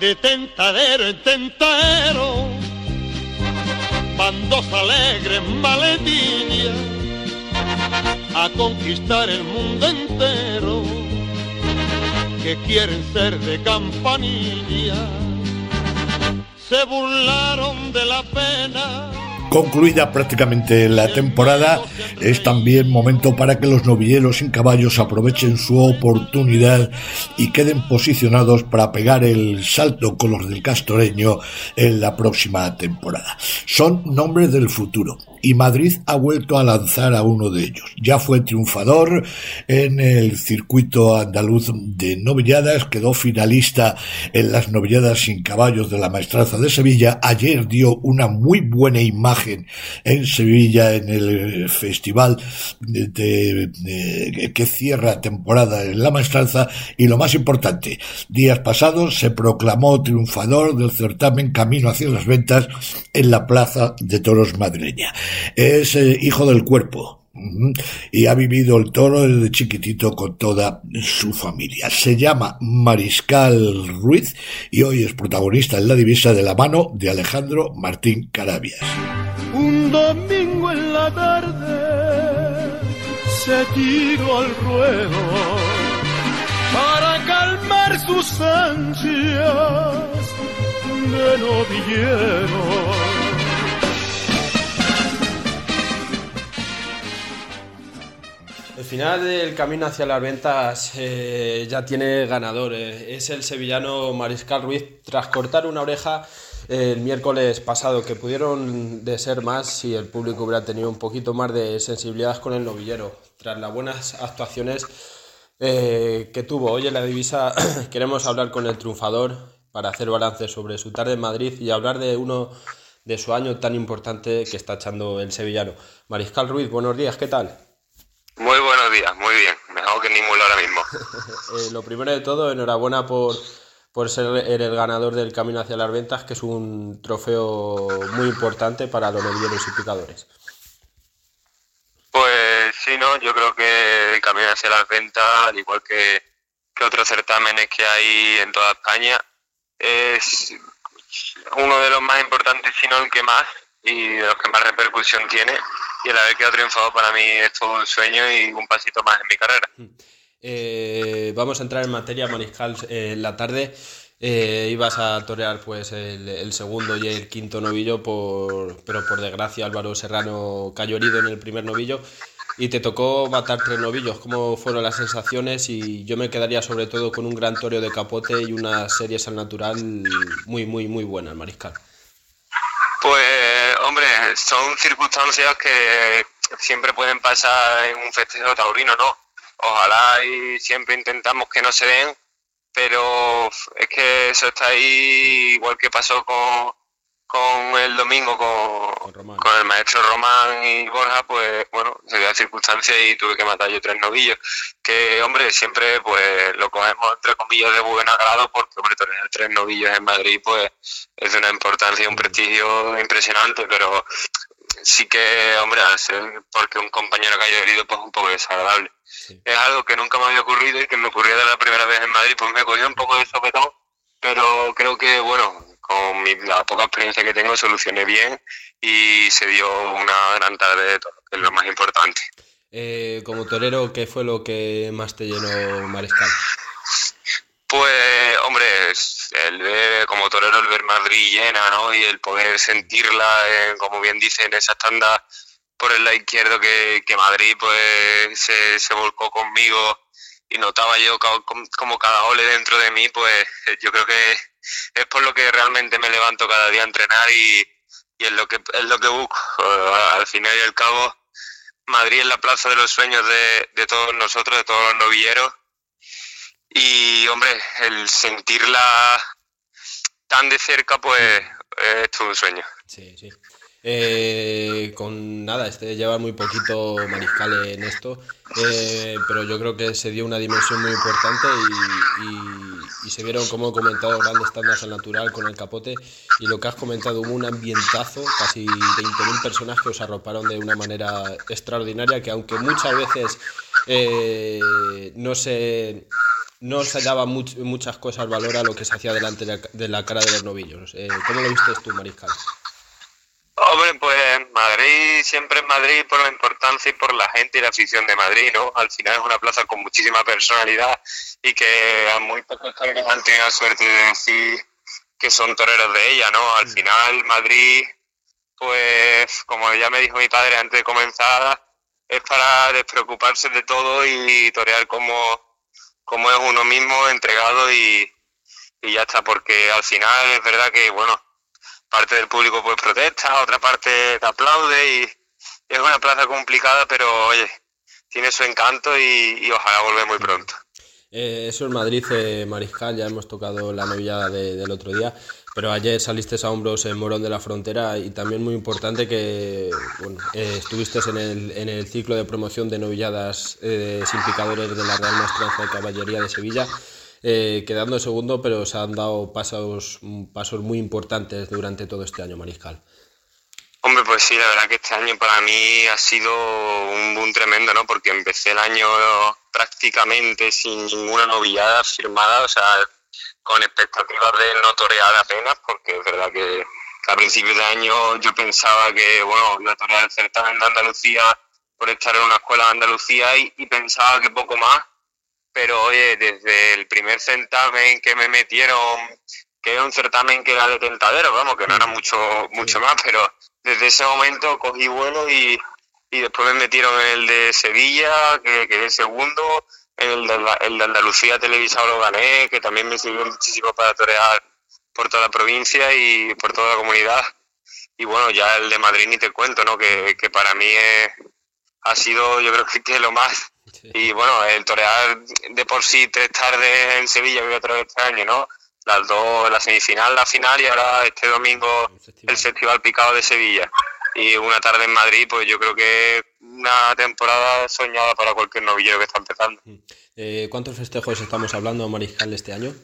de tentadero en tentadero, van dos alegres maletillas a conquistar el mundo entero, que quieren ser de campanilla, se burlaron de la pena Concluida prácticamente la temporada, es también momento para que los novilleros sin caballos aprovechen su oportunidad y queden posicionados para pegar el salto con los del castoreño en la próxima temporada. Son nombres del futuro y Madrid ha vuelto a lanzar a uno de ellos. Ya fue triunfador en el circuito andaluz de novilladas, quedó finalista en las novilladas sin caballos de la maestranza de Sevilla. Ayer dio una muy buena imagen en Sevilla en el festival de, que cierra temporada en la maestranza y lo más importante, días pasados se proclamó triunfador del certamen Camino hacia las ventas en la Plaza de Toros madrileña. Es eh, hijo del cuerpo, y ha vivido el toro desde chiquitito con toda su familia. Se llama Mariscal Ruiz y hoy es protagonista en la divisa de la mano de Alejandro Martín Carabias. Un domingo en la tarde se tiró al ruedo para calmar sus ansias de novillero El final del camino hacia las ventas eh, ya tiene ganador. Eh, es el sevillano Mariscal Ruiz tras cortar una oreja el miércoles pasado, que pudieron de ser más si el público hubiera tenido un poquito más de sensibilidad con el novillero. Tras las buenas actuaciones eh, que tuvo hoy en la divisa, queremos hablar con el triunfador para hacer balance sobre su tarde en Madrid y hablar de uno de su año tan importante que está echando el sevillano. Mariscal Ruiz, buenos días, ¿qué tal? Muy buenos días, muy bien. Mejor que ninguno ahora mismo. Eh, lo primero de todo, enhorabuena por, por ser el ganador del Camino hacia las Ventas, que es un trofeo muy importante para los novilleros y picadores. Pues sí, no, yo creo que el Camino hacia las Ventas, al igual que, que otros certámenes que hay en toda España, es uno de los más importantes, si no el que más, y de los que más repercusión tiene y el haber quedado triunfado para mí es todo un sueño y un pasito más en mi carrera. Mm. Eh, vamos a entrar en materia, Mariscal, eh, en la tarde. Eh, ibas a torear pues el, segundo y el quinto novillo, por, pero por desgracia Álvaro Serrano cayó herido en el primer novillo y te tocó matar tres novillos. ¿Cómo fueron las sensaciones? Y yo me quedaría sobre todo con un gran toreo de capote y unas series al natural muy, muy, muy buenas, Mariscal. Pues, hombre, son circunstancias que siempre pueden pasar en un festejo taurino, ¿no? Ojalá y siempre intentamos que no se den, pero es que eso está ahí, igual que pasó con, con el domingo con, con, el maestro Román y Borja, pues bueno, se dio la circunstancia y tuve que matar yo tres novillos. Que hombre, siempre pues lo cogemos entre comillas de buen agrado porque hombre, tener tres novillos en Madrid pues es de una importancia y un prestigio impresionante, pero sí que, hombre, porque un compañero que haya herido pues un poco desagradable. Es algo que nunca me había ocurrido y que me ocurrió de la primera vez en Madrid, pues me cogió un poco de sopetón, pero creo que, bueno, con la poca experiencia que tengo solucioné bien y se dio una gran tarde de todo, que es lo más importante. Eh, como torero, ¿qué fue lo que más te llenó Mariscal? Pues, hombre, el ver como torero el ver Madrid llena, ¿no? Y el poder sentirla, como bien dicen, esa tanda por el lado izquierdo que, que Madrid pues se, se volcó conmigo y notaba yo como cada ole dentro de mí, pues yo creo que es por lo que realmente me levanto cada día a entrenar y, es lo que es lo que busco. Al final y al cabo, Madrid es la plaza de los sueños de, todos nosotros, de todos los novilleros. Y hombre, el sentirla tan de cerca, pues es todo un sueño. Sí, sí. Eh, con nada, este lleva muy poquito mariscal en esto, eh, pero yo creo que se dio una dimensión muy importante y, se vieron, como he comentado, grandes tandas al natural con el capote y lo que has comentado, hubo un ambientazo, casi 20.000 personas que os arroparon de una manera extraordinaria, que aunque muchas veces eh, no se no se daba muchas cosas valor a lo que se hacía delante de la, cara de los novillos. Eh, ¿Cómo lo viste tú, Mariscal? Madrid siempre es Madrid por la importancia y por la gente y la afición de Madrid, ¿no? Al final es una plaza con muchísima personalidad y que a muy pocos toreros han tenido la suerte de decir que son toreros de ella, ¿no? Al final Madrid, pues como ya me dijo mi padre antes de comenzar, es para despreocuparse de todo y torear como como es uno mismo entregado y, ya está, porque al final es verdad que, bueno, parte del público pues protesta, otra parte te aplaude y, es una plaza complicada, pero oye, tiene su encanto y, ojalá vuelva muy pronto. Eh, eso es Madrid, eh, Mariscal, ya hemos tocado la novillada del otro día. Pero ayer saliste a hombros en Morón de la Frontera y también muy importante que bueno, eh, estuviste en el, en el ciclo de promoción de novilladas eh, sin picadores de la Real Maestranza de Caballería de Sevilla, eh, quedando segundo, pero se han dado pasos, pasos muy importantes durante todo este año, Mariscal. Hombre, pues sí, la verdad que este año para mí ha sido un boom tremendo, ¿no? Porque empecé el año prácticamente sin ninguna novillada firmada, o sea, con expectativas de no torear apenas, porque es verdad que a principios de año yo pensaba que, bueno, iba a torear el certamen de Andalucía por estar en una escuela de Andalucía y, pensaba que poco más, pero oye, desde el primer certamen que me metieron, que era un certamen que era de tentadero, vamos, que no era mucho, mucho más, pero desde ese momento cogí vuelo y, y después me metieron en el de Sevilla, que quedé segundo, el de, el de Andalucía televisado lo gané, que también me sirvió muchísimo para torear por toda la provincia y por toda la comunidad. Y bueno, ya el de Madrid ni te cuento, ¿no? Que, que para mí ha sido, yo creo que lo más. Y bueno, el torear de por sí tres tardes en Sevilla, que voy a traer este año, ¿no? Las dos, la semifinal, la final y ahora este domingo el Festival Picado de Sevilla. Y una tarde en Madrid, pues yo creo que una temporada soñada para cualquier novillero que está empezando. Mm. Eh, ¿Cuántos festejos estamos hablando, Mariscal, este año?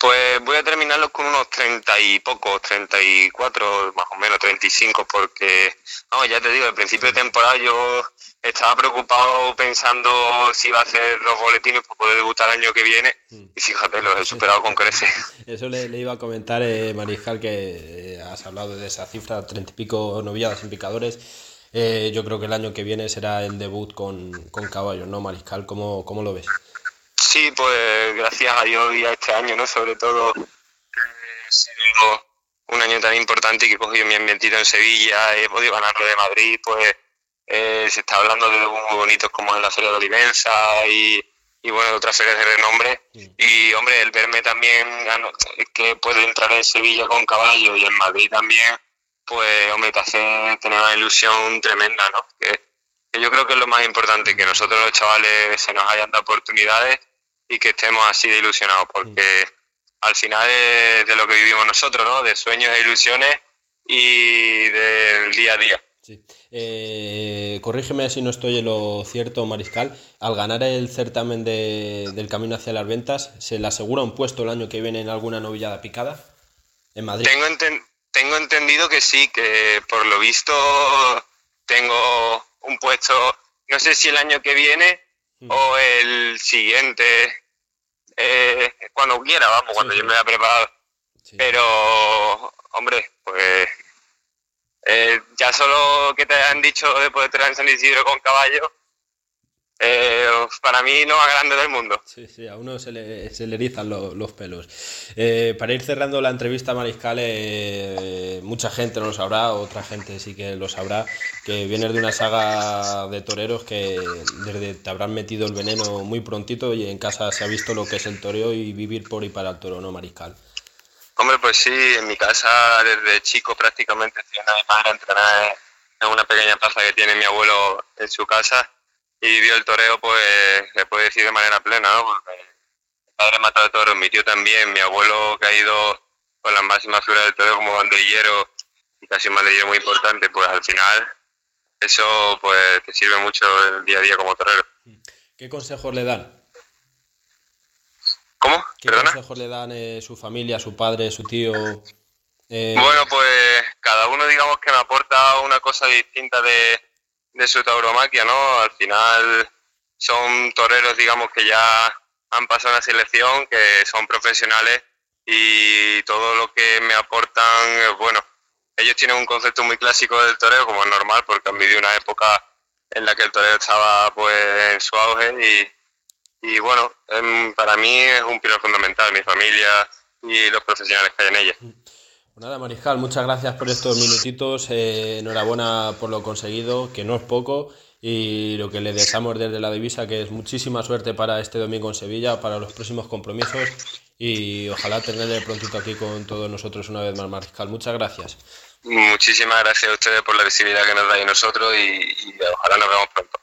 Pues voy a terminarlos con unos 30 y pocos, 34 más o menos, 35, porque, no, ya te digo, al principio de temporada yo estaba preocupado pensando si iba a hacer los boletines para poder debutar el año que viene mm. y fíjate, los he superado con creces. Eso le, iba a comentar, eh, Mariscal, que eh, has hablado de esa cifra, 30 y pico novilladas en picadores eh, yo creo que el año que viene será el debut con, con caballos, ¿no, Mariscal? ¿Cómo, ¿Cómo lo ves? Sí, pues gracias a Dios y a este año, ¿no? Sobre todo un año tan importante y que he cogido mi ambientito en Sevilla, he podido ganarlo de Madrid, pues eh, se está hablando de muy bonitos como en la Feria de Olivenza y, y bueno, de otras ferias de renombre. Y hombre, el verme también que puede entrar en Sevilla con caballo y en Madrid también, pues hombre, te hace tener una ilusión tremenda, ¿no? Que, yo creo que es lo más importante, que nosotros los chavales se nos hayan dado oportunidades y que estemos así de ilusionados, porque al final es de lo que vivimos nosotros, ¿no? De sueños e ilusiones y del día a día. Sí. Eh, corrígeme si no estoy en lo cierto, Mariscal. Al ganar el certamen del camino hacia las ventas, ¿se le asegura un puesto el año que viene en alguna novillada picada en Madrid? Tengo, enten tengo entendido que sí, que por lo visto tengo un puesto, no sé si el año que viene mm. o el siguiente, eh, cuando quiera, vamos, cuando yo me haya preparado. Pero, hombre, pues eh, ya solo que te han dicho de poder traer en San Isidro con caballo, eh, para mí no más grande del mundo. Sí, sí, a uno se le, se le erizan los pelos. Eh, para ir cerrando la entrevista, Mariscal, eh, mucha gente no lo sabrá, otra gente sí que lo sabrá, que vienes de una saga de toreros que desde te habrán metido el veneno muy prontito y en casa se ha visto lo que es el toreo y vivir por y para el toro, ¿no, Mariscal? Hombre, pues sí, en mi casa desde chico prácticamente padre entrenar en una pequeña plaza que tiene mi abuelo en su casa y vivió el toreo, pues se puede decir de manera plena, ¿no? Mi padre matado de toros, mi tío también, mi abuelo que ha ido con las máximas figuras del toreo como banderillero y casi un banderillero muy importante, pues al final eso pues te sirve mucho el día a día como torero. ¿Qué consejos le dan? ¿Qué consejos le dan eh, su familia, su padre, su tío? Eh, bueno, pues cada uno digamos que me aporta una cosa distinta de, de su tauromaquia, ¿no? Al final son toreros, digamos, que ya han pasado una selección, que son profesionales y todo lo que me aportan, bueno, ellos tienen un concepto muy clásico del toreo, como es normal, porque han vivido una época en la que el toreo estaba pues en su auge y, bueno, em, para mí es un pilar fundamental, mi familia y los profesionales que hay en ella. Pues nada, Mariscal, muchas gracias por estos minutitos, eh, enhorabuena por lo conseguido, que no es poco, y lo que le deseamos desde la divisa, que es muchísima suerte para este domingo en Sevilla, para los próximos compromisos, y ojalá tenerle prontito aquí con todos nosotros una vez más, Mariscal. Muchas gracias. Muchísimas gracias a ustedes por la visibilidad que nos dais nosotros y, y ojalá nos veamos pronto.